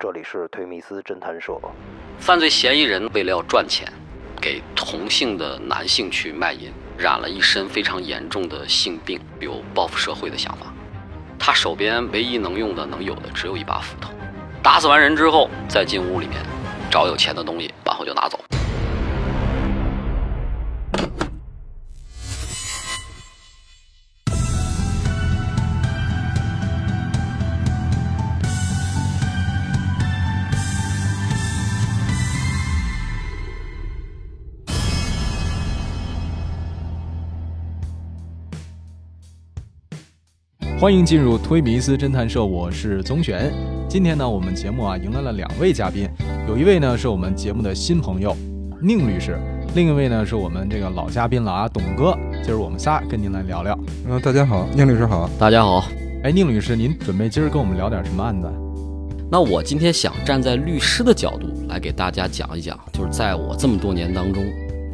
这里是推米斯侦探社。犯罪嫌疑人为了要赚钱，给同性的男性去卖淫，染了一身非常严重的性病，有报复社会的想法。他手边唯一能用的、能有的只有一把斧头。打死完人之后，再进屋里面找有钱的东西，然后就拿走。欢迎进入推迷斯侦探社，我是宗玄。今天呢，我们节目啊迎来了两位嘉宾，有一位呢是我们节目的新朋友宁律师，另一位呢是我们这个老嘉宾了啊，董哥。今儿我们仨跟您来聊聊。嗯，大家好，宁律师好。大家好，哎，宁律师，您准备今儿跟我们聊点什么案子？那我今天想站在律师的角度来给大家讲一讲，就是在我这么多年当中，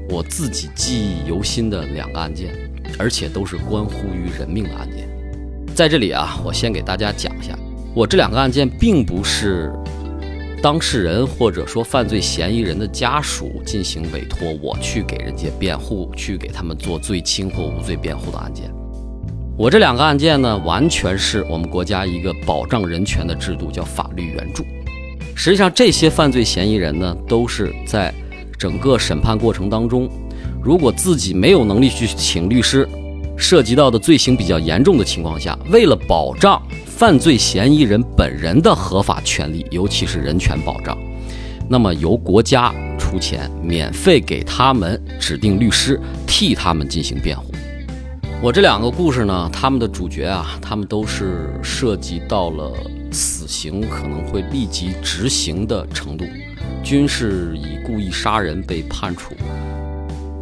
我自己记忆犹新的两个案件，而且都是关乎于人命的案件。在这里啊，我先给大家讲一下，我这两个案件并不是当事人或者说犯罪嫌疑人的家属进行委托我去给人家辩护，去给他们做罪轻或无罪辩护的案件。我这两个案件呢，完全是我们国家一个保障人权的制度，叫法律援助。实际上，这些犯罪嫌疑人呢，都是在整个审判过程当中，如果自己没有能力去请律师。涉及到的罪行比较严重的情况下，为了保障犯罪嫌疑人本人的合法权利，尤其是人权保障，那么由国家出钱，免费给他们指定律师，替他们进行辩护。我这两个故事呢，他们的主角啊，他们都是涉及到了死刑可能会立即执行的程度，均是以故意杀人被判处。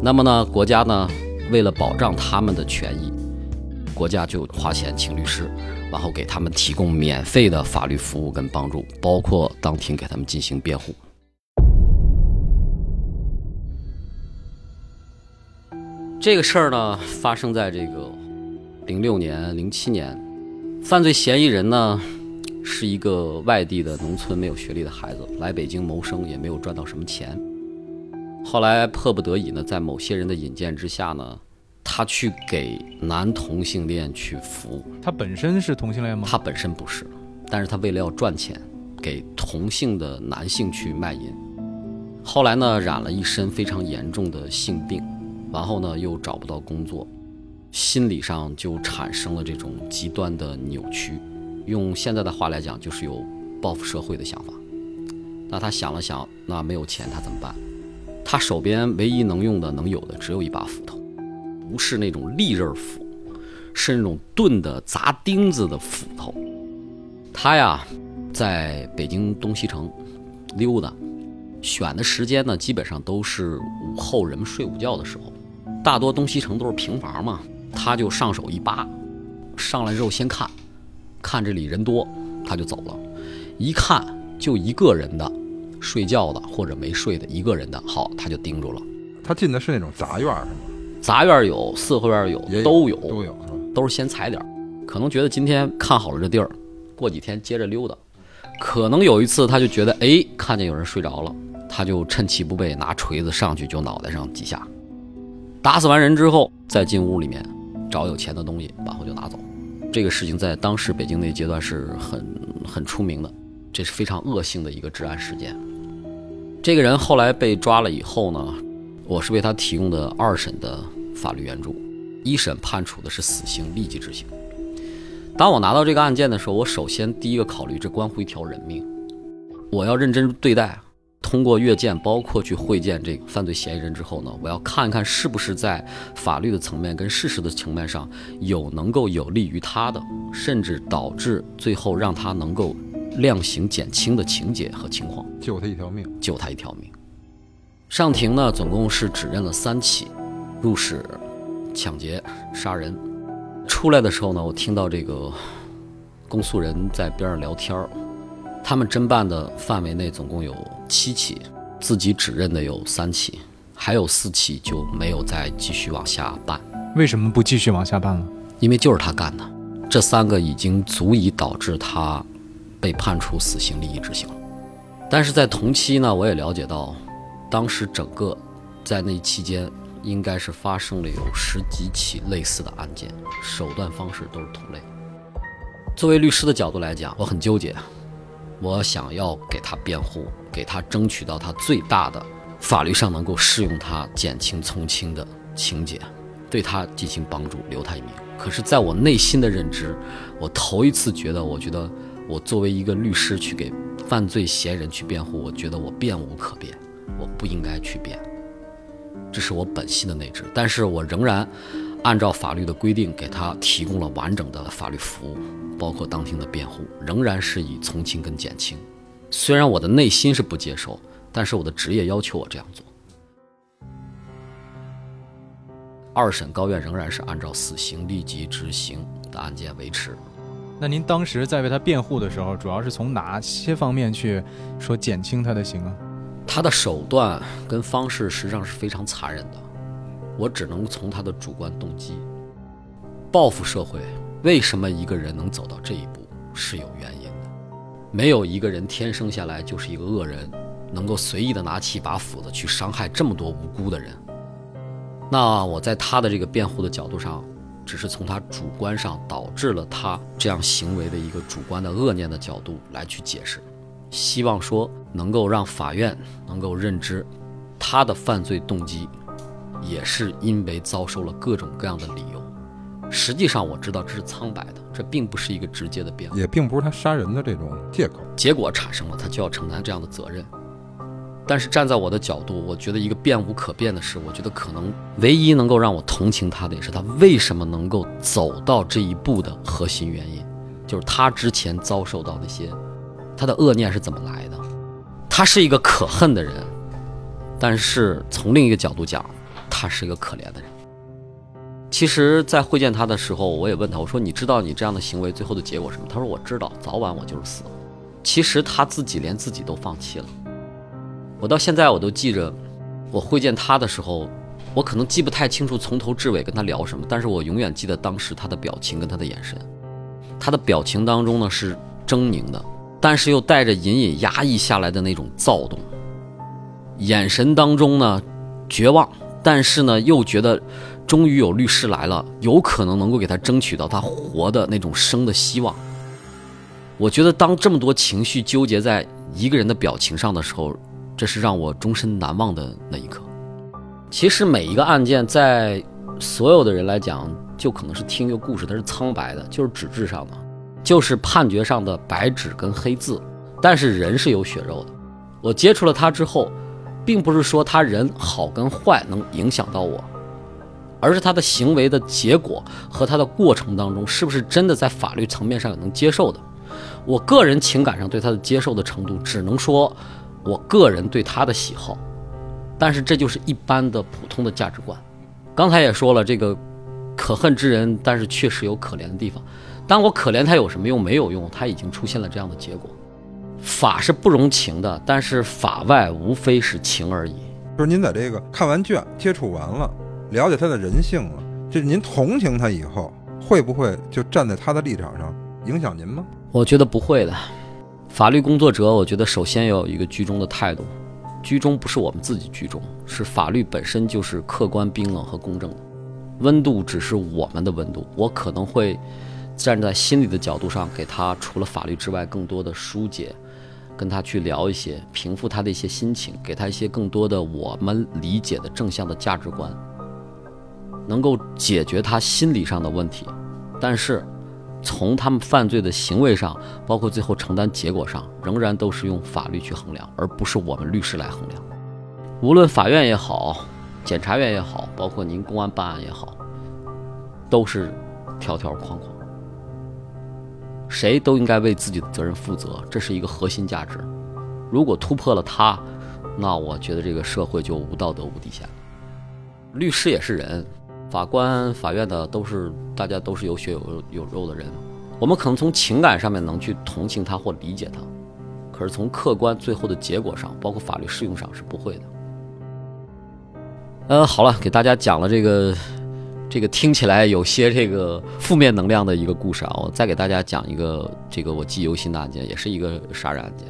那么呢，国家呢？为了保障他们的权益，国家就花钱请律师，然后给他们提供免费的法律服务跟帮助，包括当庭给他们进行辩护。这个事儿呢，发生在这个零六年、零七年，犯罪嫌疑人呢是一个外地的农村没有学历的孩子，来北京谋生也没有赚到什么钱。后来迫不得已呢，在某些人的引荐之下呢，他去给男同性恋去服务。他本身是同性恋吗？他本身不是，但是他为了要赚钱，给同性的男性去卖淫。后来呢，染了一身非常严重的性病，然后呢又找不到工作，心理上就产生了这种极端的扭曲。用现在的话来讲，就是有报复社会的想法。那他想了想，那没有钱他怎么办？他手边唯一能用的、能有的只有一把斧头，不是那种利刃斧，是那种钝的砸钉子的斧头。他呀，在北京东西城溜达，选的时间呢，基本上都是午后人们睡午觉的时候。大多东西城都是平房嘛，他就上手一扒，上来之后先看，看这里人多，他就走了。一看就一个人的。睡觉的或者没睡的一个人的好，他就盯住了。他进的是那种杂院是吗？杂院有，四合院有，都有，都有，都是先踩点可能觉得今天看好了这地儿，过几天接着溜达。可能有一次他就觉得，哎，看见有人睡着了，他就趁其不备，拿锤子上去就脑袋上几下。打死完人之后，再进屋里面找有钱的东西，然后就拿走。这个事情在当时北京那阶段是很很出名的，这是非常恶性的一个治安事件。这个人后来被抓了以后呢，我是为他提供的二审的法律援助，一审判处的是死刑，立即执行。当我拿到这个案件的时候，我首先第一个考虑，这关乎一条人命，我要认真对待。通过阅卷，包括去会见这个犯罪嫌疑人之后呢，我要看看是不是在法律的层面跟事实的层面上有能够有利于他的，甚至导致最后让他能够。量刑减轻的情节和情况，救他一条命，救他一条命。上庭呢，总共是指认了三起，入室、抢劫、杀人。出来的时候呢，我听到这个公诉人在边上聊天儿。他们侦办的范围内总共有七起，自己指认的有三起，还有四起就没有再继续往下办。为什么不继续往下办了？因为就是他干的，这三个已经足以导致他。被判处死刑，立即执行。但是在同期呢，我也了解到，当时整个在那期间，应该是发生了有十几起类似的案件，手段方式都是同类。作为律师的角度来讲，我很纠结，我想要给他辩护，给他争取到他最大的法律上能够适用他减轻从轻的情节，对他进行帮助，留他一命。可是，在我内心的认知，我头一次觉得，我觉得我作为一个律师去给犯罪嫌疑人去辩护，我觉得我辩无可辩，我不应该去辩，这是我本心的内置。但是我仍然按照法律的规定，给他提供了完整的法律服务。包括当庭的辩护，仍然是以从轻跟减轻。虽然我的内心是不接受，但是我的职业要求我这样做。二审高院仍然是按照死刑立即执行的案件维持。那您当时在为他辩护的时候，主要是从哪些方面去说减轻他的刑啊？他的手段跟方式实际上是非常残忍的，我只能从他的主观动机，报复社会。为什么一个人能走到这一步是有原因的？没有一个人天生下来就是一个恶人，能够随意的拿起一把斧子去伤害这么多无辜的人。那我在他的这个辩护的角度上，只是从他主观上导致了他这样行为的一个主观的恶念的角度来去解释，希望说能够让法院能够认知，他的犯罪动机也是因为遭受了各种各样的理由。实际上我知道这是苍白的，这并不是一个直接的辩护，也并不是他杀人的这种借口。结果产生了，他就要承担这样的责任。但是站在我的角度，我觉得一个变无可变的事，我觉得可能唯一能够让我同情他的，也是他为什么能够走到这一步的核心原因，就是他之前遭受到那些，他的恶念是怎么来的？他是一个可恨的人，但是从另一个角度讲，他是一个可怜的人。其实，在会见他的时候，我也问他，我说：“你知道你这样的行为最后的结果是什么？”他说：“我知道，早晚我就是死。”其实他自己连自己都放弃了。我到现在我都记着，我会见他的时候，我可能记不太清楚从头至尾跟他聊什么，但是我永远记得当时他的表情跟他的眼神。他的表情当中呢是狰狞的，但是又带着隐隐压抑下来的那种躁动。眼神当中呢绝望，但是呢又觉得。终于有律师来了，有可能能够给他争取到他活的那种生的希望。我觉得当这么多情绪纠结在一个人的表情上的时候，这是让我终身难忘的那一刻。其实每一个案件在所有的人来讲，就可能是听一个故事，它是苍白的，就是纸质上的，就是判决上的白纸跟黑字。但是人是有血肉的。我接触了他之后，并不是说他人好跟坏能影响到我。而是他的行为的结果和他的过程当中，是不是真的在法律层面上能接受的？我个人情感上对他的接受的程度，只能说我个人对他的喜好。但是这就是一般的普通的价值观。刚才也说了，这个可恨之人，但是确实有可怜的地方。但我可怜他有什么用？没有用，他已经出现了这样的结果。法是不容情的，但是法外无非是情而已。就是您在这个看完卷、接触完了。了解他的人性了，就是您同情他以后，会不会就站在他的立场上影响您吗？我觉得不会的。法律工作者，我觉得首先要有一个居中的态度。居中不是我们自己居中，是法律本身就是客观、冰冷和公正的。温度只是我们的温度。我可能会站在心理的角度上，给他除了法律之外更多的疏解，跟他去聊一些，平复他的一些心情，给他一些更多的我们理解的正向的价值观。能够解决他心理上的问题，但是从他们犯罪的行为上，包括最后承担结果上，仍然都是用法律去衡量，而不是我们律师来衡量。无论法院也好，检察院也好，包括您公安办案也好，都是条条框框，谁都应该为自己的责任负责，这是一个核心价值。如果突破了它，那我觉得这个社会就无道德、无底线了。律师也是人。法官、法院的都是大家都是有血有有肉的人，我们可能从情感上面能去同情他或理解他，可是从客观最后的结果上，包括法律适用上是不会的。呃，好了，给大家讲了这个这个听起来有些这个负面能量的一个故事啊，我再给大家讲一个这个我记忆犹新的案件，也是一个杀人案件。